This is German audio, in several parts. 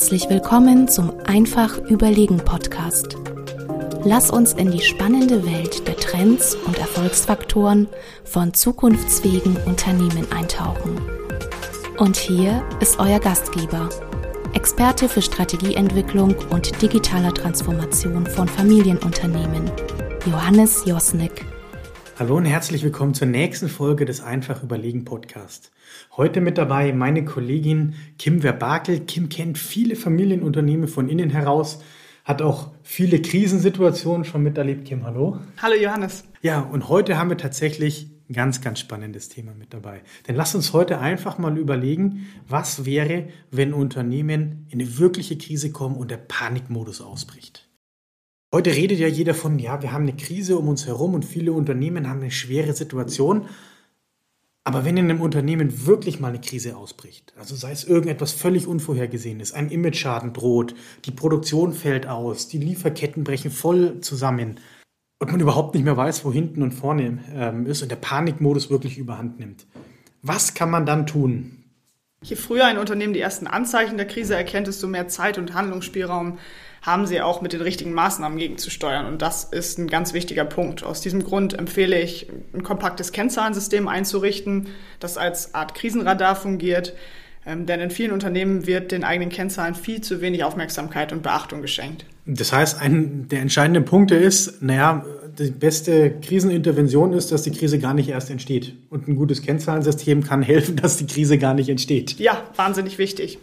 Herzlich willkommen zum Einfach Überlegen Podcast. Lass uns in die spannende Welt der Trends und Erfolgsfaktoren von zukunftsfähigen Unternehmen eintauchen. Und hier ist euer Gastgeber, Experte für Strategieentwicklung und digitaler Transformation von Familienunternehmen, Johannes Josnick. Hallo und herzlich willkommen zur nächsten Folge des Einfach Überlegen Podcast. Heute mit dabei meine Kollegin Kim Verbakel. Kim kennt viele Familienunternehmen von innen heraus, hat auch viele Krisensituationen schon miterlebt. Kim, hallo. Hallo Johannes. Ja, und heute haben wir tatsächlich ein ganz, ganz spannendes Thema mit dabei. Denn lasst uns heute einfach mal überlegen, was wäre, wenn Unternehmen in eine wirkliche Krise kommen und der Panikmodus ausbricht. Heute redet ja jeder von, ja, wir haben eine Krise um uns herum und viele Unternehmen haben eine schwere Situation. Aber wenn in einem Unternehmen wirklich mal eine Krise ausbricht, also sei es irgendetwas völlig Unvorhergesehenes, ein Imageschaden droht, die Produktion fällt aus, die Lieferketten brechen voll zusammen und man überhaupt nicht mehr weiß, wo hinten und vorne ähm, ist und der Panikmodus wirklich überhand nimmt. Was kann man dann tun? Je früher ein Unternehmen die ersten Anzeichen der Krise erkennt, desto mehr Zeit und Handlungsspielraum haben sie auch mit den richtigen Maßnahmen gegenzusteuern. Und das ist ein ganz wichtiger Punkt. Aus diesem Grund empfehle ich, ein kompaktes Kennzahlensystem einzurichten, das als Art Krisenradar fungiert. Ähm, denn in vielen Unternehmen wird den eigenen Kennzahlen viel zu wenig Aufmerksamkeit und Beachtung geschenkt. Das heißt, ein der entscheidende Punkt ist, naja, die beste Krisenintervention ist, dass die Krise gar nicht erst entsteht. Und ein gutes Kennzahlensystem kann helfen, dass die Krise gar nicht entsteht. Ja, wahnsinnig wichtig.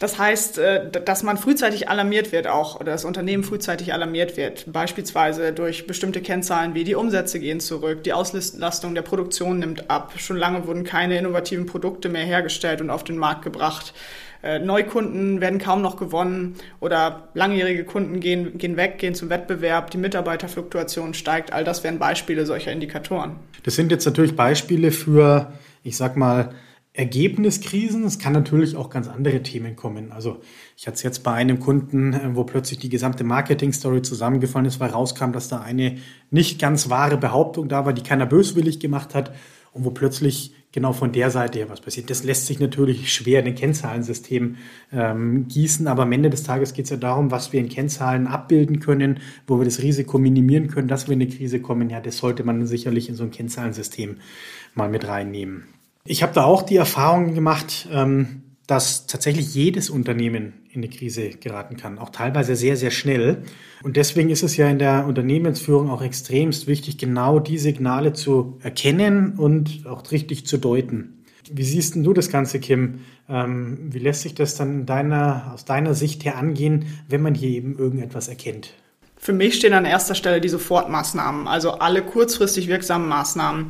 Das heißt, äh, dass man frühzeitig alarmiert wird auch, oder das Unternehmen frühzeitig alarmiert wird, beispielsweise durch bestimmte Kennzahlen wie die Umsätze gehen zurück, die Auslastung der Produktion nimmt ab, schon lange wurden keine innovativen Produkte mehr hergestellt und auf den Markt gebracht. Äh, Neukunden werden kaum noch gewonnen oder langjährige Kunden gehen, gehen weg, gehen zum Wettbewerb, die Mitarbeiterfluktuation steigt. All das wären Beispiele solcher Indikatoren. Das sind jetzt natürlich Beispiele für, ich sag mal, Ergebniskrisen. Es kann natürlich auch ganz andere Themen kommen. Also ich hatte es jetzt bei einem Kunden, äh, wo plötzlich die gesamte Marketing-Story zusammengefallen ist, weil rauskam, dass da eine nicht ganz wahre Behauptung da war, die keiner böswillig gemacht hat und wo plötzlich genau von der Seite her was passiert. Das lässt sich natürlich schwer in ein Kennzahlensystem ähm, gießen, aber am Ende des Tages geht es ja darum, was wir in Kennzahlen abbilden können, wo wir das Risiko minimieren können, dass wir in eine Krise kommen. Ja, das sollte man sicherlich in so ein Kennzahlensystem mal mit reinnehmen. Ich habe da auch die Erfahrung gemacht, ähm, dass tatsächlich jedes Unternehmen in eine Krise geraten kann, auch teilweise sehr, sehr schnell. Und deswegen ist es ja in der Unternehmensführung auch extremst wichtig, genau die Signale zu erkennen und auch richtig zu deuten. Wie siehst denn du das Ganze, Kim? Ähm, wie lässt sich das dann deiner, aus deiner Sicht her angehen, wenn man hier eben irgendetwas erkennt? Für mich stehen an erster Stelle die Sofortmaßnahmen, also alle kurzfristig wirksamen Maßnahmen.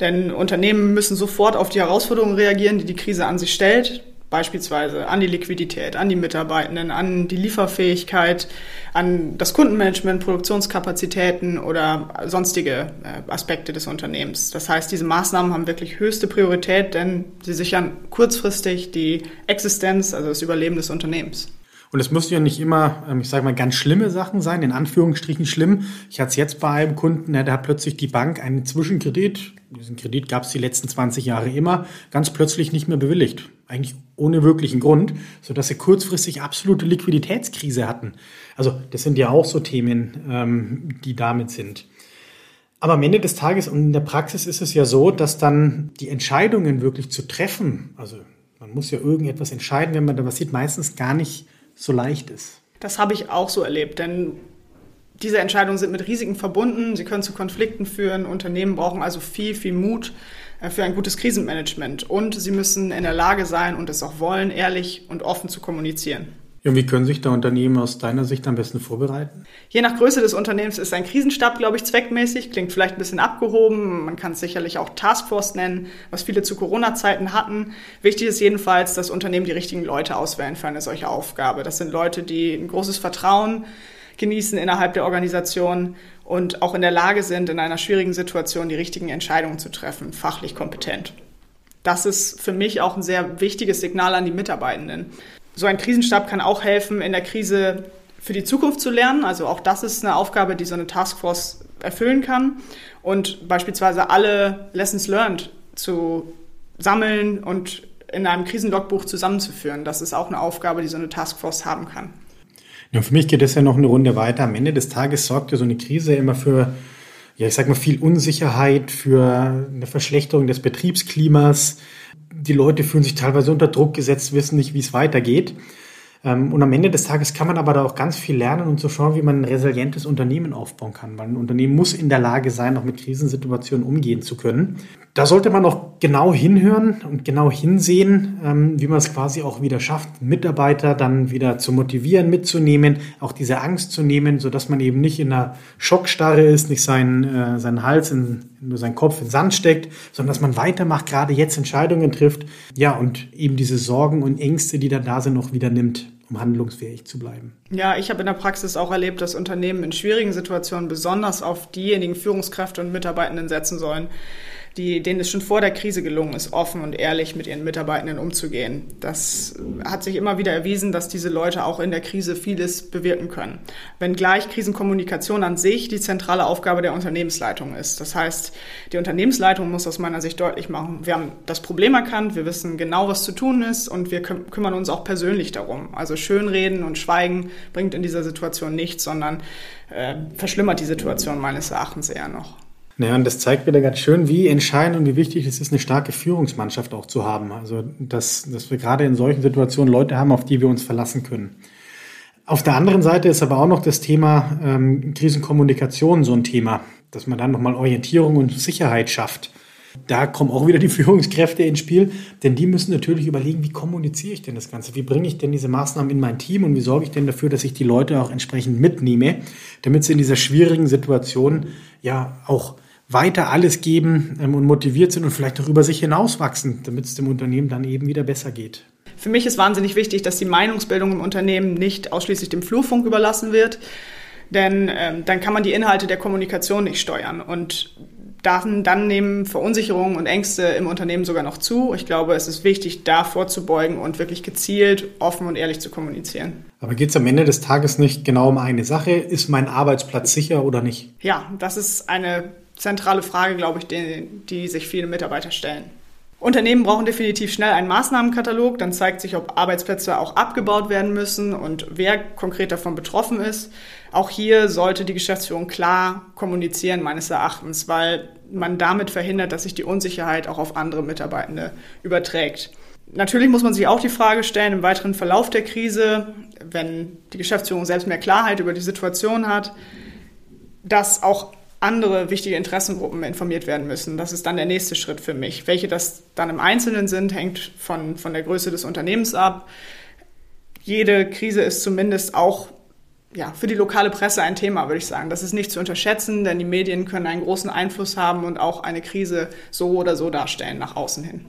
Denn Unternehmen müssen sofort auf die Herausforderungen reagieren, die die Krise an sich stellt. Beispielsweise an die Liquidität, an die Mitarbeitenden, an die Lieferfähigkeit, an das Kundenmanagement, Produktionskapazitäten oder sonstige äh, Aspekte des Unternehmens. Das heißt, diese Maßnahmen haben wirklich höchste Priorität, denn sie sichern kurzfristig die Existenz, also das Überleben des Unternehmens. Und es müssen ja nicht immer, ähm, ich sage mal, ganz schlimme Sachen sein, in Anführungsstrichen schlimm. Ich hatte es jetzt bei einem Kunden, der hat plötzlich die Bank einen Zwischenkredit, diesen Kredit gab es die letzten 20 Jahre immer, ganz plötzlich nicht mehr bewilligt. Eigentlich ohne wirklichen Grund, sodass sie kurzfristig absolute Liquiditätskrise hatten. Also das sind ja auch so Themen, ähm, die damit sind. Aber am Ende des Tages und in der Praxis ist es ja so, dass dann die Entscheidungen wirklich zu treffen, also man muss ja irgendetwas entscheiden, wenn man da was sieht, meistens gar nicht so leicht ist. Das habe ich auch so erlebt, denn diese Entscheidungen sind mit Risiken verbunden, sie können zu Konflikten führen. Unternehmen brauchen also viel, viel Mut äh, für ein gutes Krisenmanagement und sie müssen in der Lage sein und es auch wollen, ehrlich und offen zu kommunizieren. Wie können sich da Unternehmen aus deiner Sicht am besten vorbereiten? Je nach Größe des Unternehmens ist ein Krisenstab, glaube ich, zweckmäßig, klingt vielleicht ein bisschen abgehoben. Man kann es sicherlich auch Taskforce nennen, was viele zu Corona-Zeiten hatten. Wichtig ist jedenfalls, dass Unternehmen die richtigen Leute auswählen für eine solche Aufgabe. Das sind Leute, die ein großes Vertrauen genießen innerhalb der Organisation und auch in der Lage sind, in einer schwierigen Situation die richtigen Entscheidungen zu treffen, fachlich kompetent. Das ist für mich auch ein sehr wichtiges Signal an die Mitarbeitenden. So ein Krisenstab kann auch helfen, in der Krise für die Zukunft zu lernen. Also auch das ist eine Aufgabe, die so eine Taskforce erfüllen kann. Und beispielsweise alle Lessons learned zu sammeln und in einem Krisenlogbuch zusammenzuführen. Das ist auch eine Aufgabe, die so eine Taskforce haben kann. Ja, für mich geht es ja noch eine Runde weiter. Am Ende des Tages sorgt ja so eine Krise immer für, ja, ich sag mal, viel Unsicherheit, für eine Verschlechterung des Betriebsklimas. Die Leute fühlen sich teilweise unter Druck gesetzt, wissen nicht, wie es weitergeht. Ähm, und am Ende des Tages kann man aber da auch ganz viel lernen und so schauen, wie man ein resilientes Unternehmen aufbauen kann. Weil ein Unternehmen muss in der Lage sein, auch mit Krisensituationen umgehen zu können. Da sollte man auch genau hinhören und genau hinsehen, ähm, wie man es quasi auch wieder schafft, Mitarbeiter dann wieder zu motivieren, mitzunehmen, auch diese Angst zu nehmen, sodass man eben nicht in einer Schockstarre ist, nicht seinen, äh, seinen Hals in, nur seinen Kopf in Sand steckt, sondern dass man weitermacht, gerade jetzt Entscheidungen trifft, ja, und eben diese Sorgen und Ängste, die dann da sind, auch wieder nimmt um handlungsfähig zu bleiben. Ja, ich habe in der Praxis auch erlebt, dass Unternehmen in schwierigen Situationen besonders auf diejenigen Führungskräfte und Mitarbeitenden setzen sollen, die, denen es schon vor der Krise gelungen ist, offen und ehrlich mit ihren Mitarbeitenden umzugehen. Das hat sich immer wieder erwiesen, dass diese Leute auch in der Krise vieles bewirken können. Wenngleich Krisenkommunikation an sich die zentrale Aufgabe der Unternehmensleitung ist. Das heißt, die Unternehmensleitung muss aus meiner Sicht deutlich machen, wir haben das Problem erkannt, wir wissen genau, was zu tun ist und wir kümmern uns auch persönlich darum. Also schönreden und schweigen bringt in dieser Situation nichts, sondern äh, verschlimmert die Situation meines Erachtens eher noch. Naja, und das zeigt wieder ganz schön, wie entscheidend und wie wichtig es ist, eine starke Führungsmannschaft auch zu haben. Also, dass, dass wir gerade in solchen Situationen Leute haben, auf die wir uns verlassen können. Auf der anderen Seite ist aber auch noch das Thema ähm, Krisenkommunikation so ein Thema, dass man dann nochmal Orientierung und Sicherheit schafft. Da kommen auch wieder die Führungskräfte ins Spiel, denn die müssen natürlich überlegen, wie kommuniziere ich denn das Ganze? Wie bringe ich denn diese Maßnahmen in mein Team und wie sorge ich denn dafür, dass ich die Leute auch entsprechend mitnehme, damit sie in dieser schwierigen Situation ja auch weiter alles geben ähm, und motiviert sind und vielleicht auch über sich hinauswachsen, damit es dem Unternehmen dann eben wieder besser geht. Für mich ist wahnsinnig wichtig, dass die Meinungsbildung im Unternehmen nicht ausschließlich dem Flurfunk überlassen wird, denn ähm, dann kann man die Inhalte der Kommunikation nicht steuern und dann, dann nehmen Verunsicherungen und Ängste im Unternehmen sogar noch zu. Ich glaube, es ist wichtig, da vorzubeugen und wirklich gezielt, offen und ehrlich zu kommunizieren. Aber geht es am Ende des Tages nicht genau um eine Sache? Ist mein Arbeitsplatz sicher oder nicht? Ja, das ist eine zentrale Frage, glaube ich, die, die sich viele Mitarbeiter stellen. Unternehmen brauchen definitiv schnell einen Maßnahmenkatalog. Dann zeigt sich, ob Arbeitsplätze auch abgebaut werden müssen und wer konkret davon betroffen ist. Auch hier sollte die Geschäftsführung klar kommunizieren, meines Erachtens, weil man damit verhindert, dass sich die Unsicherheit auch auf andere Mitarbeitende überträgt. Natürlich muss man sich auch die Frage stellen, im weiteren Verlauf der Krise, wenn die Geschäftsführung selbst mehr Klarheit über die Situation hat, dass auch andere wichtige Interessengruppen informiert werden müssen. Das ist dann der nächste Schritt für mich. Welche das dann im Einzelnen sind, hängt von, von der Größe des Unternehmens ab. Jede Krise ist zumindest auch ja, für die lokale Presse ein Thema, würde ich sagen. Das ist nicht zu unterschätzen, denn die Medien können einen großen Einfluss haben und auch eine Krise so oder so darstellen nach außen hin.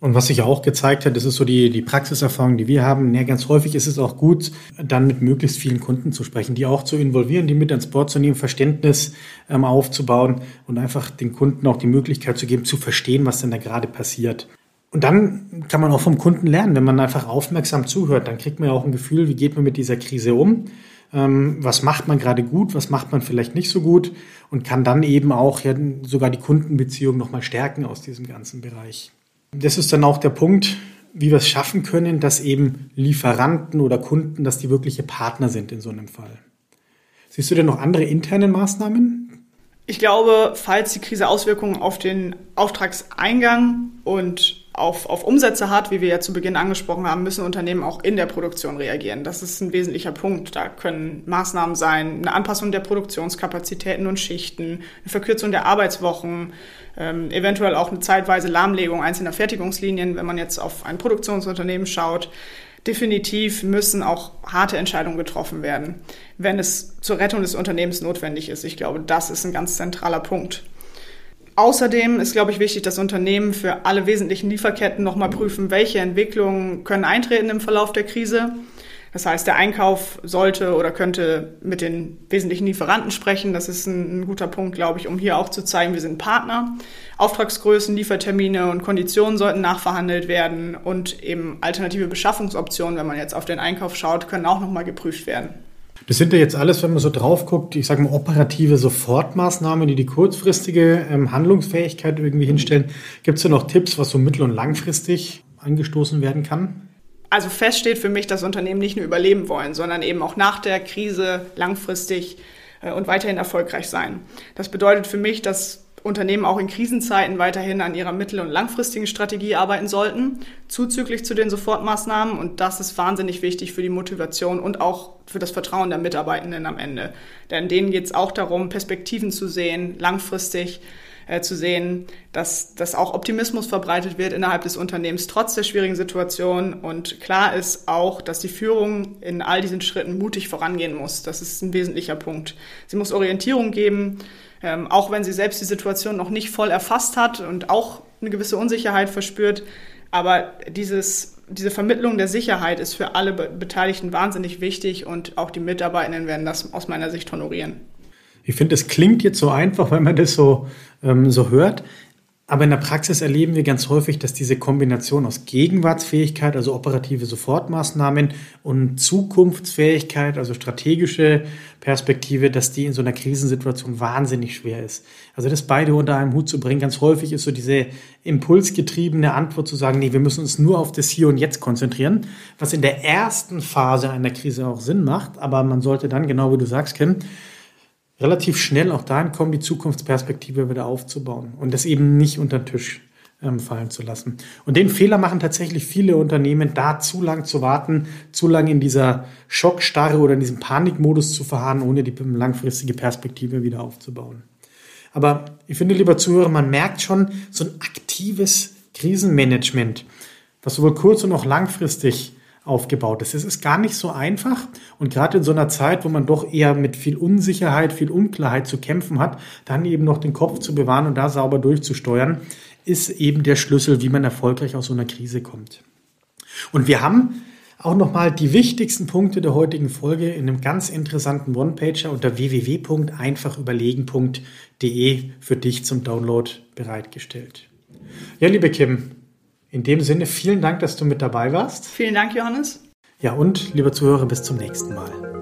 Und was sich auch gezeigt hat, das ist so die, die Praxiserfahrung, die wir haben. Ja, ganz häufig ist es auch gut, dann mit möglichst vielen Kunden zu sprechen, die auch zu involvieren, die mit ans Board zu nehmen, Verständnis ähm, aufzubauen und einfach den Kunden auch die Möglichkeit zu geben, zu verstehen, was denn da gerade passiert. Und dann kann man auch vom Kunden lernen, wenn man einfach aufmerksam zuhört, dann kriegt man ja auch ein Gefühl, wie geht man mit dieser Krise um, ähm, was macht man gerade gut, was macht man vielleicht nicht so gut und kann dann eben auch ja sogar die Kundenbeziehung nochmal stärken aus diesem ganzen Bereich. Das ist dann auch der Punkt, wie wir es schaffen können, dass eben Lieferanten oder Kunden, dass die wirkliche Partner sind in so einem Fall. Siehst du denn noch andere interne Maßnahmen? Ich glaube, falls die Krise Auswirkungen auf den Auftragseingang und auf, auf Umsätze hat, wie wir ja zu Beginn angesprochen haben, müssen Unternehmen auch in der Produktion reagieren. Das ist ein wesentlicher Punkt. Da können Maßnahmen sein, eine Anpassung der Produktionskapazitäten und Schichten, eine Verkürzung der Arbeitswochen, ähm, eventuell auch eine zeitweise Lahmlegung einzelner Fertigungslinien, wenn man jetzt auf ein Produktionsunternehmen schaut. Definitiv müssen auch harte Entscheidungen getroffen werden, wenn es zur Rettung des Unternehmens notwendig ist. Ich glaube, das ist ein ganz zentraler Punkt. Außerdem ist, glaube ich, wichtig, dass Unternehmen für alle wesentlichen Lieferketten nochmal prüfen, welche Entwicklungen können eintreten im Verlauf der Krise. Das heißt, der Einkauf sollte oder könnte mit den wesentlichen Lieferanten sprechen. Das ist ein, ein, guter Punkt, glaube ich, um hier auch zu zeigen, wir sind Partner. Auftragsgrößen, Liefertermine und Konditionen sollten nachverhandelt werden und eben alternative Beschaffungsoptionen, wenn man jetzt auf den Einkauf schaut, können auch nochmal geprüft werden. Das sind ja jetzt alles, wenn man so drauf guckt, ich sage mal operative Sofortmaßnahmen, die die kurzfristige ähm, Handlungsfähigkeit irgendwie hinstellen. Gibt es da noch Tipps, was so mittel- und langfristig angestoßen werden kann? Also fest steht für mich, dass Unternehmen nicht nur überleben wollen, sondern eben auch nach der Krise langfristig äh, und weiterhin erfolgreich sein. Das bedeutet für mich, dass Unternehmen auch in Krisenzeiten weiterhin an ihrer mittel- und langfristigen Strategie arbeiten sollten, zuzüglich zu den Sofortmaßnahmen. Und das ist wahnsinnig wichtig für die Motivation und auch für das Vertrauen der Mitarbeitenden am Ende. Denn denen geht es auch darum, Perspektiven zu sehen, langfristig äh, zu sehen, dass, dass auch Optimismus verbreitet wird innerhalb des Unternehmens trotz der schwierigen Situation. Und klar ist auch, dass die Führung in all diesen Schritten mutig vorangehen muss. Das ist ein wesentlicher Punkt. Sie muss Orientierung geben, ähm, auch wenn sie selbst die Situation noch nicht voll erfasst hat und auch eine gewisse Unsicherheit verspürt. Aber dieses, diese Vermittlung der Sicherheit ist für alle Beteiligten wahnsinnig wichtig und auch die Mitarbeitenden werden das aus meiner Sicht honorieren. Ich finde, es klingt jetzt so einfach, wenn man das so, ähm, so hört. Aber in der Praxis erleben wir ganz häufig, dass diese Kombination aus Gegenwartsfähigkeit, also operative Sofortmaßnahmen und Zukunftsfähigkeit, also strategische Perspektive, dass die in so einer Krisensituation wahnsinnig schwer ist. Also das beide unter einem Hut zu bringen, ganz häufig ist so diese impulsgetriebene Antwort zu sagen, nee, wir müssen uns nur auf das Hier und Jetzt konzentrieren, was in der ersten Phase einer Krise auch Sinn macht, aber man sollte dann, genau wie du sagst, Kim, relativ schnell auch dahin kommen, die Zukunftsperspektive wieder aufzubauen und das eben nicht unter den Tisch ähm, fallen zu lassen. Und den Fehler machen tatsächlich viele Unternehmen, da zu lang zu warten, zu lang in dieser Schockstarre oder in diesem Panikmodus zu verharren, ohne die langfristige Perspektive wieder aufzubauen. Aber ich finde, lieber Zuhörer, man merkt schon so ein aktives Krisenmanagement, was sowohl kurz- und auch langfristig aufgebaut ist. Es ist gar nicht so einfach und gerade in so einer Zeit, wo man doch eher mit viel Unsicherheit, viel Unklarheit zu kämpfen hat, dann eben noch den Kopf zu bewahren und da sauber durchzusteuern, ist eben der Schlüssel, wie man erfolgreich aus so einer Krise kommt. Und wir haben auch nochmal die wichtigsten Punkte der heutigen Folge in einem ganz interessanten One-Pager unter www.einfachüberlegen.de für dich zum Download bereitgestellt. Ja, liebe Kim, in dem Sinne, vielen Dank, dass du mit dabei warst. Vielen Dank, Johannes. Ja, und liebe Zuhörer, bis zum nächsten Mal.